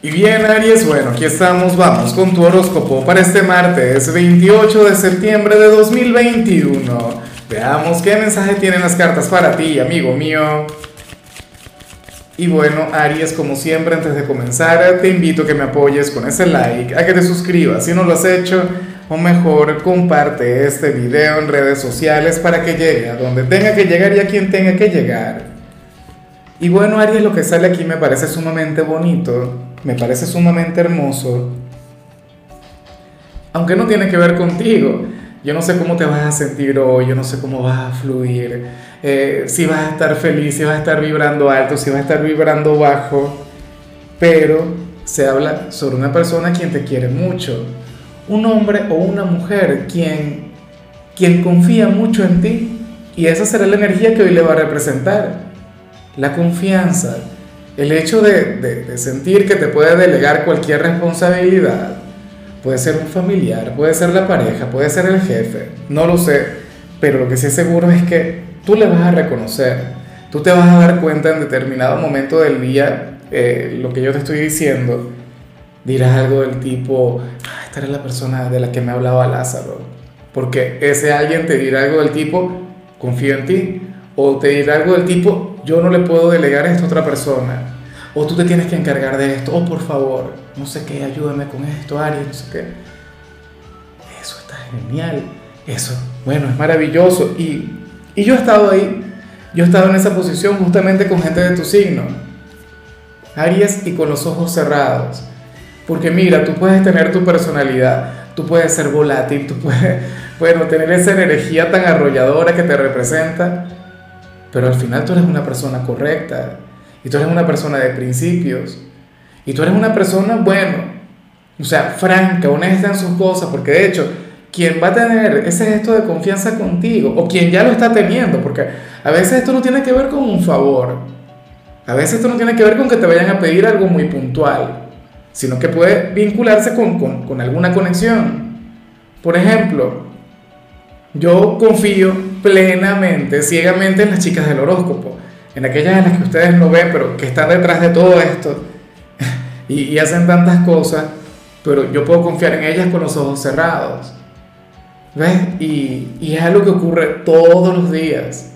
Y bien, Aries, bueno, aquí estamos, vamos con tu horóscopo para este martes 28 de septiembre de 2021. Veamos qué mensaje tienen las cartas para ti, amigo mío. Y bueno, Aries, como siempre, antes de comenzar, te invito a que me apoyes con ese like, a que te suscribas si no lo has hecho, o mejor, comparte este video en redes sociales para que llegue a donde tenga que llegar y a quien tenga que llegar. Y bueno, Aries, lo que sale aquí me parece sumamente bonito me parece sumamente hermoso, aunque no tiene que ver contigo. Yo no sé cómo te vas a sentir hoy, yo no sé cómo vas a fluir, eh, si vas a estar feliz, si vas a estar vibrando alto, si vas a estar vibrando bajo, pero se habla sobre una persona quien te quiere mucho, un hombre o una mujer quien, quien confía mucho en ti. Y esa será la energía que hoy le va a representar, la confianza el hecho de, sentir que te puede delegar cualquier responsabilidad, puede ser un familiar, puede ser la pareja, puede ser el jefe, no lo sé, pero lo que sí es seguro es que tú le vas a reconocer, tú te vas a dar cuenta en determinado momento del día, eh, lo que yo te estoy diciendo, dirás algo del tipo, ah, esta era la persona de la que me hablaba Lázaro, porque ese alguien te dirá algo del tipo, confío en ti, o te dirá algo del tipo, yo no le puedo delegar esto a otra persona, o tú te tienes que encargar de esto, o por favor, no sé qué, ayúdame con esto, Ari, no sé qué. Eso está genial, eso, bueno, es maravilloso. Y, y yo he estado ahí, yo he estado en esa posición justamente con gente de tu signo, Aries, y con los ojos cerrados. Porque mira, tú puedes tener tu personalidad, tú puedes ser volátil, tú puedes, bueno, tener esa energía tan arrolladora que te representa, pero al final tú eres una persona correcta y tú eres una persona de principios y tú eres una persona, bueno, o sea, franca, honesta en sus cosas, porque de hecho, quien va a tener ese gesto de confianza contigo, o quien ya lo está teniendo, porque a veces esto no tiene que ver con un favor, a veces esto no tiene que ver con que te vayan a pedir algo muy puntual, sino que puede vincularse con, con, con alguna conexión. Por ejemplo, yo confío plenamente, ciegamente en las chicas del horóscopo, en aquellas en las que ustedes no ven, pero que están detrás de todo esto y, hacen tantas cosas, pero yo puedo confiar en ellas con los ojos cerrados. ¿Ves? Y, es algo que ocurre todos los días.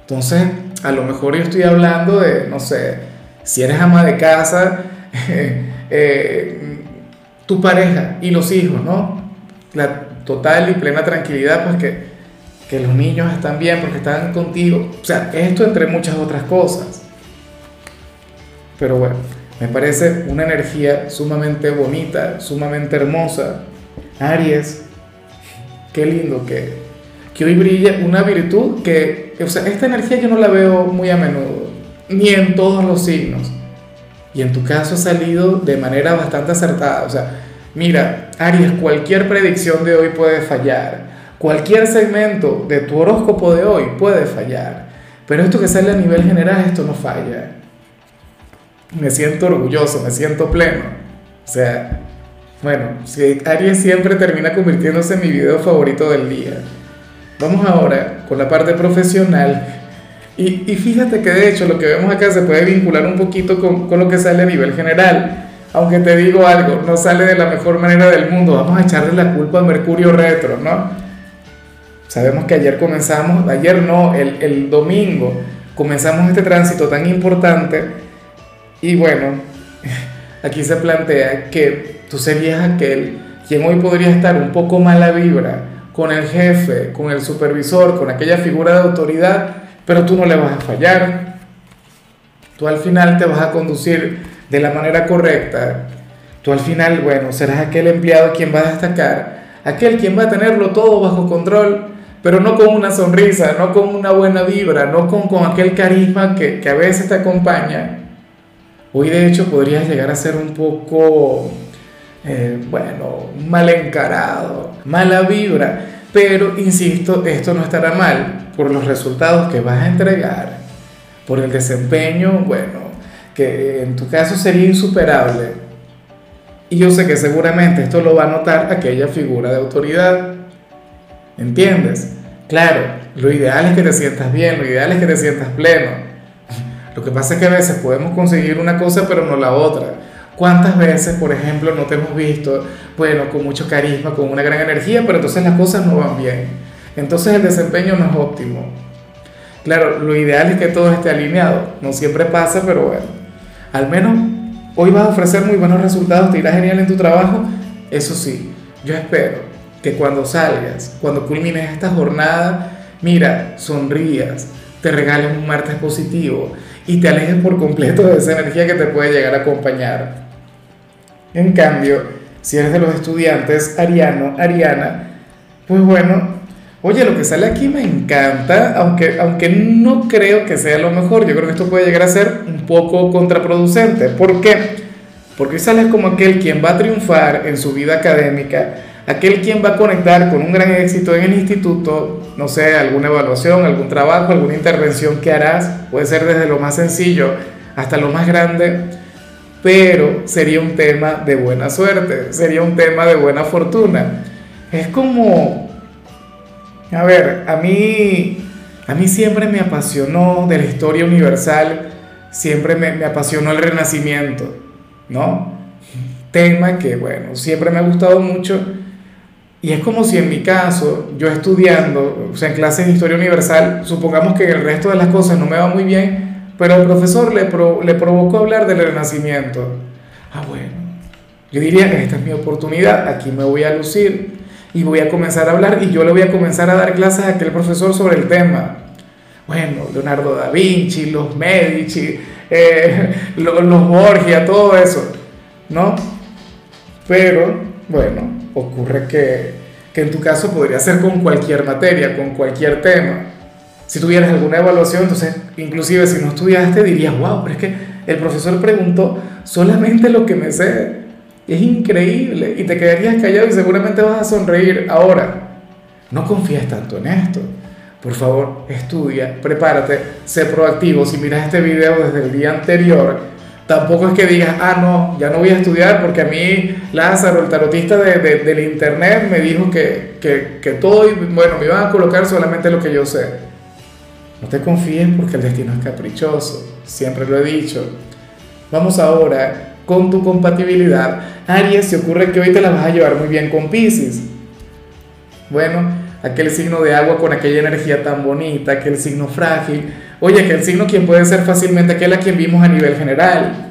Entonces, a lo mejor yo estoy hablando de, no sé, si eres ama de casa, eh, tu pareja y los hijos, ¿no? La total y plena tranquilidad, pues que que los niños están bien porque están contigo. O sea, esto entre muchas otras cosas. Pero bueno, me parece una energía sumamente bonita, sumamente hermosa. Aries, qué lindo que, que hoy brille una virtud que, o sea, esta energía yo no la veo muy a menudo, ni en todos los signos. Y en tu caso ha salido de manera bastante acertada. O sea, mira, Aries, cualquier predicción de hoy puede fallar Cualquier segmento de tu horóscopo de hoy puede fallar, pero esto que sale a nivel general, esto no falla. Me siento orgulloso, me siento pleno. O sea, bueno, si Aries siempre termina convirtiéndose en mi video favorito del día. Vamos ahora con la parte profesional. Y, y, fíjate que de hecho lo que vemos acá se puede vincular un poquito con, con lo que sale a nivel general. Aunque te digo algo, no sale de la mejor manera del mundo. Vamos a echarle la culpa a Mercurio retro, ¿no? Sabemos que ayer comenzamos, ayer no, el, el domingo comenzamos este tránsito tan importante y bueno, aquí se plantea que tú serías aquel quien hoy podría estar un poco mala vibra con el jefe, con el supervisor, con aquella figura de autoridad, pero tú no le vas a fallar. Tú al final te vas a conducir de la manera correcta. Tú al final, bueno, serás aquel empleado quien va a destacar, aquel quien va a tenerlo todo bajo control pero no con una sonrisa, no con una buena vibra, no con, con aquel carisma que, que, a veces te acompaña. Hoy de hecho podrías llegar a ser un poco, eh, bueno, mal encarado, mala vibra, pero insisto, esto no estará mal por los resultados que vas a entregar, por el desempeño, bueno, que en tu caso sería insuperable. Y yo sé que seguramente esto lo va a notar aquella figura de autoridad. ¿Entiendes? Claro, lo ideal es que te sientas bien, lo ideal es que te sientas pleno. Lo que pasa es que a veces podemos conseguir una cosa pero no la otra. ¿Cuántas veces, por ejemplo, no te hemos visto, bueno, con mucho carisma, con una gran energía, pero entonces las cosas no van bien? Entonces el desempeño no es óptimo. Claro, lo ideal es que todo esté alineado. No siempre pasa, pero bueno. Al menos hoy vas a ofrecer muy buenos resultados, te irá genial en tu trabajo. Eso sí, yo espero que cuando salgas, cuando culmines esta jornada, mira, sonrías, te regales un martes positivo y te alejes por completo de esa energía que te puede llegar a acompañar. En cambio, si eres de los estudiantes ariano, ariana, pues bueno, oye, lo que sale aquí me encanta, aunque, aunque no creo que sea lo mejor, yo creo que esto puede llegar a ser un poco contraproducente. ¿Por qué? Porque sales como aquel quien va a triunfar en su vida académica, aquel quien va a conectar con un gran éxito en el instituto, no sé, alguna evaluación, algún trabajo, alguna intervención que harás, puede ser desde lo más sencillo hasta lo más grande pero sería un tema de buena suerte, sería un tema de buena fortuna. Es como, a ver, a mí, a mí siempre me apasionó de la historia universal, siempre me, me apasionó el renacimiento, ¿no? Tema que, bueno, siempre me ha gustado mucho. Y es como si en mi caso, yo estudiando, o sea, en clases de historia universal, supongamos que el resto de las cosas no me va muy bien, pero al profesor le, le provocó hablar del renacimiento. Ah, bueno, yo diría que esta es mi oportunidad, aquí me voy a lucir y voy a comenzar a hablar y yo le voy a comenzar a dar clases a aquel profesor sobre el tema. Bueno, Leonardo da Vinci, los Medici, eh, los, los Borgia, todo eso, ¿no? Pero, bueno, ocurre que, que en tu caso podría ser con cualquier materia, con cualquier tema si tuvieras alguna evaluación, entonces inclusive si no estudiaste dirías, wow, pero es que el profesor preguntó solamente lo que me sé. Es increíble y te quedarías callado y seguramente vas a sonreír. Ahora, no confíes tanto en esto. Por favor, estudia, prepárate, sé proactivo. Si miras este video desde el día anterior, tampoco es que digas, ah, no, ya no voy a estudiar porque a mí Lázaro, el tarotista de, del internet, me dijo que, que, que todo, bueno, me iban a colocar solamente lo que yo sé. No te confíes porque el destino es caprichoso, siempre lo he dicho. Vamos ahora con tu compatibilidad. Aries, se ocurre que hoy te la vas a llevar muy bien con Pisces. Bueno, aquel signo de agua con aquella energía tan bonita, aquel signo frágil. Oye, aquel signo quien puede ser fácilmente aquel a quien vimos a nivel general.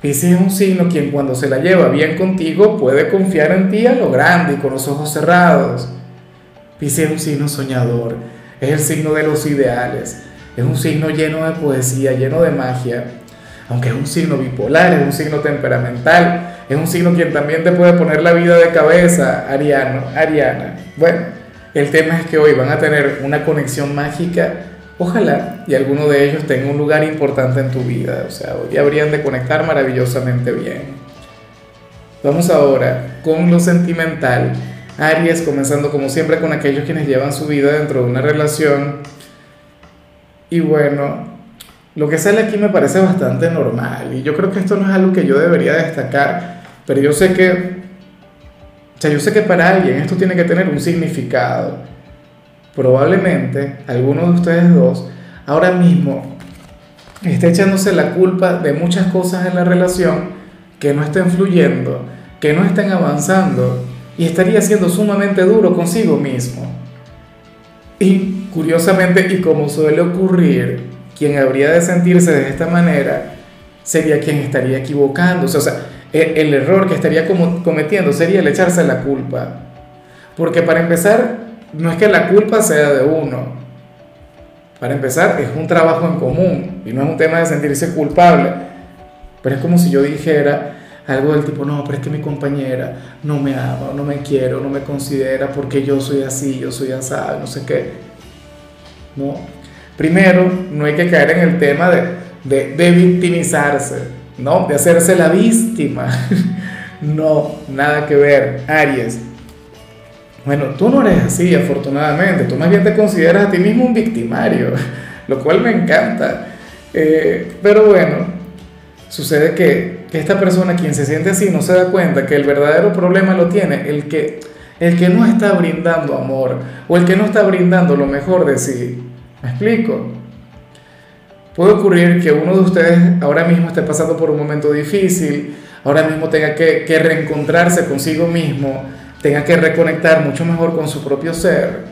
Pisces es un signo quien cuando se la lleva bien contigo puede confiar en ti a lo grande y con los ojos cerrados. Pisces es un signo soñador es el signo de los ideales, es un signo lleno de poesía, lleno de magia, aunque es un signo bipolar, es un signo temperamental, es un signo quien también te puede poner la vida de cabeza, Ariano, Ariana. Bueno, el tema es que hoy van a tener una conexión mágica, ojalá, y alguno de ellos tenga un lugar importante en tu vida, o sea, hoy habrían de conectar maravillosamente bien. Vamos ahora con lo sentimental Aries, comenzando como siempre con aquellos quienes llevan su vida dentro de una relación. Y bueno, lo que sale aquí me parece bastante normal. Y yo creo que esto no es algo que yo debería destacar. Pero yo sé que, o sea, yo sé que para alguien esto tiene que tener un significado. Probablemente alguno de ustedes dos ahora mismo esté echándose la culpa de muchas cosas en la relación que no estén fluyendo, que no estén avanzando y estaría siendo sumamente duro consigo mismo. Y curiosamente, y como suele ocurrir, quien habría de sentirse de esta manera sería quien estaría equivocándose. O sea, el, el error que estaría cometiendo sería el echarse la culpa. Porque para empezar, no es que la culpa sea de uno. Para empezar, es un trabajo en común y no es un tema de sentirse culpable. Pero es como si yo dijera, algo del tipo, no, pero es que mi compañera no me ama, no me quiere, no me considera porque yo soy así, yo soy así, no sé qué. No. Primero, no hay que caer en el tema de, de, de victimizarse, ¿no? De hacerse la víctima. no, nada que ver. Aries. Bueno, tú no eres así, afortunadamente. Tú más bien te consideras a ti mismo un victimario, lo cual me encanta. Eh, pero bueno, sucede que esta persona quien se siente así no se da cuenta que el verdadero problema lo tiene el que, el que no está brindando amor o el que no está brindando lo mejor de sí. ¿Me explico? Puede ocurrir que uno de ustedes ahora mismo esté pasando por un momento difícil, ahora mismo tenga que, reencontrarse consigo mismo, tenga que reconectar mucho mejor con su propio ser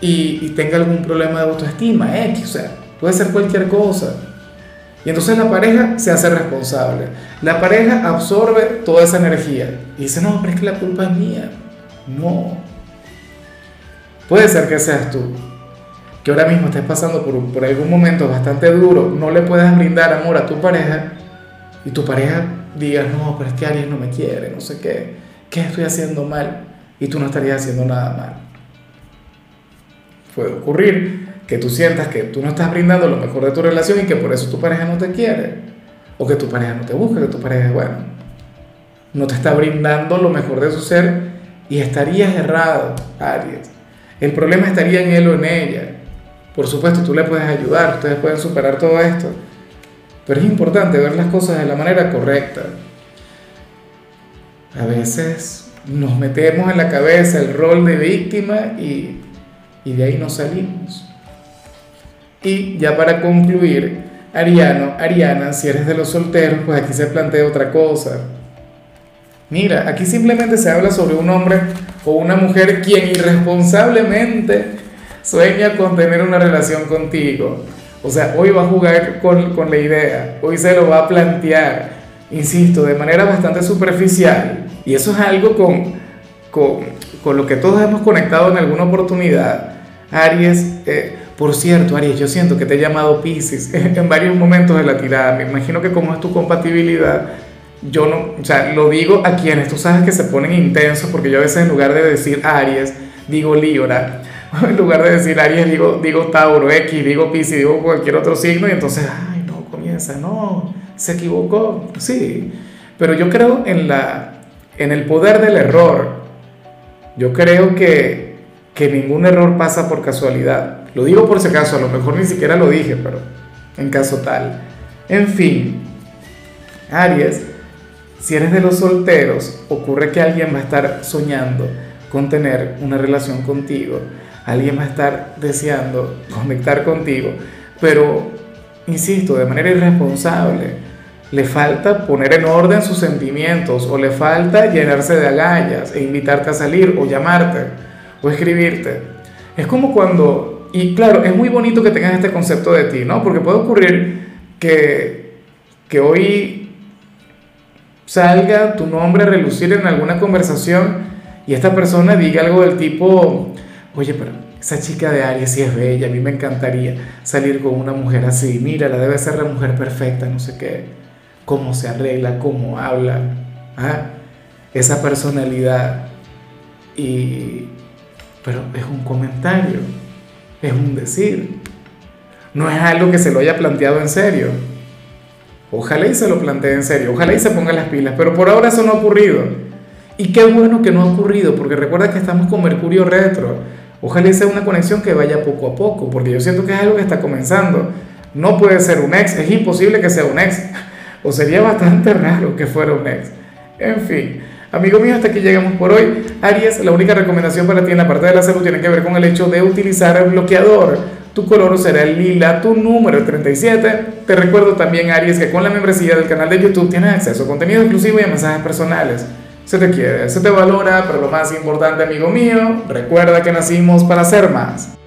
y, y tenga algún problema de autoestima, o sea, puede ser cualquier cosa. Y entonces la pareja se hace responsable. La pareja absorbe toda esa energía y dice, no, pero es que la culpa es mía. No. Puede ser que seas tú, que ahora mismo estés pasando por, por algún momento bastante duro, no le puedas brindar amor a tu pareja y tu pareja diga, no, pero es que Aries no me quiere, no sé qué, ¿qué estoy haciendo mal? Y tú no estarías haciendo nada mal. Puede ocurrir que tú sientas que tú no estás brindando lo mejor de tu relación y que por eso tu pareja no te quiere, o que tu pareja no te busca, que tu pareja, bueno, no te está brindando lo mejor de su ser y estarías errado, Aries. El problema estaría en él o en ella. Por supuesto, tú le puedes ayudar, ustedes pueden superar todo esto, pero es importante ver las cosas de la manera correcta. A veces nos metemos en la cabeza el rol de víctima y, y de ahí no salimos. Y ya para concluir, Ariano, Ariana, si eres de los solteros, pues aquí se plantea otra cosa. Mira, aquí simplemente se habla sobre un hombre o una mujer quien irresponsablemente sueña con tener una relación contigo. O sea, hoy va a jugar con, con la idea, hoy se lo va a plantear, insisto, de manera bastante superficial. Y eso es algo con, con, con lo que todos hemos conectado en alguna oportunidad. Aries, eh, por cierto, Aries, yo siento que te he llamado Pisces en varios momentos de la tirada. Me imagino que como es tu compatibilidad, yo no, o sea, lo digo a quienes tú sabes que se ponen intensos, porque yo a veces en lugar de decir Aries, digo Libra. En lugar de decir Aries, digo, digo Tauro, X, digo Pisces, digo cualquier otro signo, y entonces, ay, no, comienza, no, se equivocó. Sí, pero yo creo en, la, en el poder del error. Yo creo que, que ningún error pasa por casualidad. Lo digo por si acaso, a lo mejor ni siquiera lo dije, pero en caso tal. En fin, Aries, si eres de los solteros, ocurre que alguien va a estar soñando con tener una relación contigo, alguien va a estar deseando conectar contigo, pero, insisto, de manera irresponsable. Le falta poner en orden sus sentimientos o le falta llenarse de agallas e invitarte a salir o llamarte o escribirte. Es como cuando y claro, es muy bonito que tengas este concepto de ti, ¿no? Porque puede ocurrir que, que hoy salga tu nombre a relucir en alguna conversación y esta persona diga algo del tipo, oye, pero esa chica de Aries sí es bella, a mí me encantaría salir con una mujer así, mira, la debe ser la mujer perfecta, no sé qué, cómo se arregla, cómo habla, esa personalidad. Y, pero es un comentario es un decir. No es algo que se lo haya planteado en serio. Ojalá y se lo plantee en serio, ojalá y se ponga las pilas, pero por ahora eso no ha ocurrido. Y qué bueno que no ha ocurrido, porque recuerda que estamos con Mercurio retro. Ojalá y sea una conexión que vaya poco a poco, porque yo siento que es algo que está comenzando. No puede ser un ex, es imposible que sea un ex, o sería bastante raro que fuera un ex. En fin, Amigo mío, hasta aquí llegamos por hoy. Aries, la única recomendación para ti en la parte de la salud tiene que ver con el hecho de utilizar el bloqueador. Tu color será el lila, tu número 37. Te recuerdo también, Aries, que con la membresía del canal de YouTube tienes acceso a contenido exclusivo y a mensajes personales. Se te quiere, se te valora, pero lo más importante, amigo mío, recuerda que nacimos para ser más.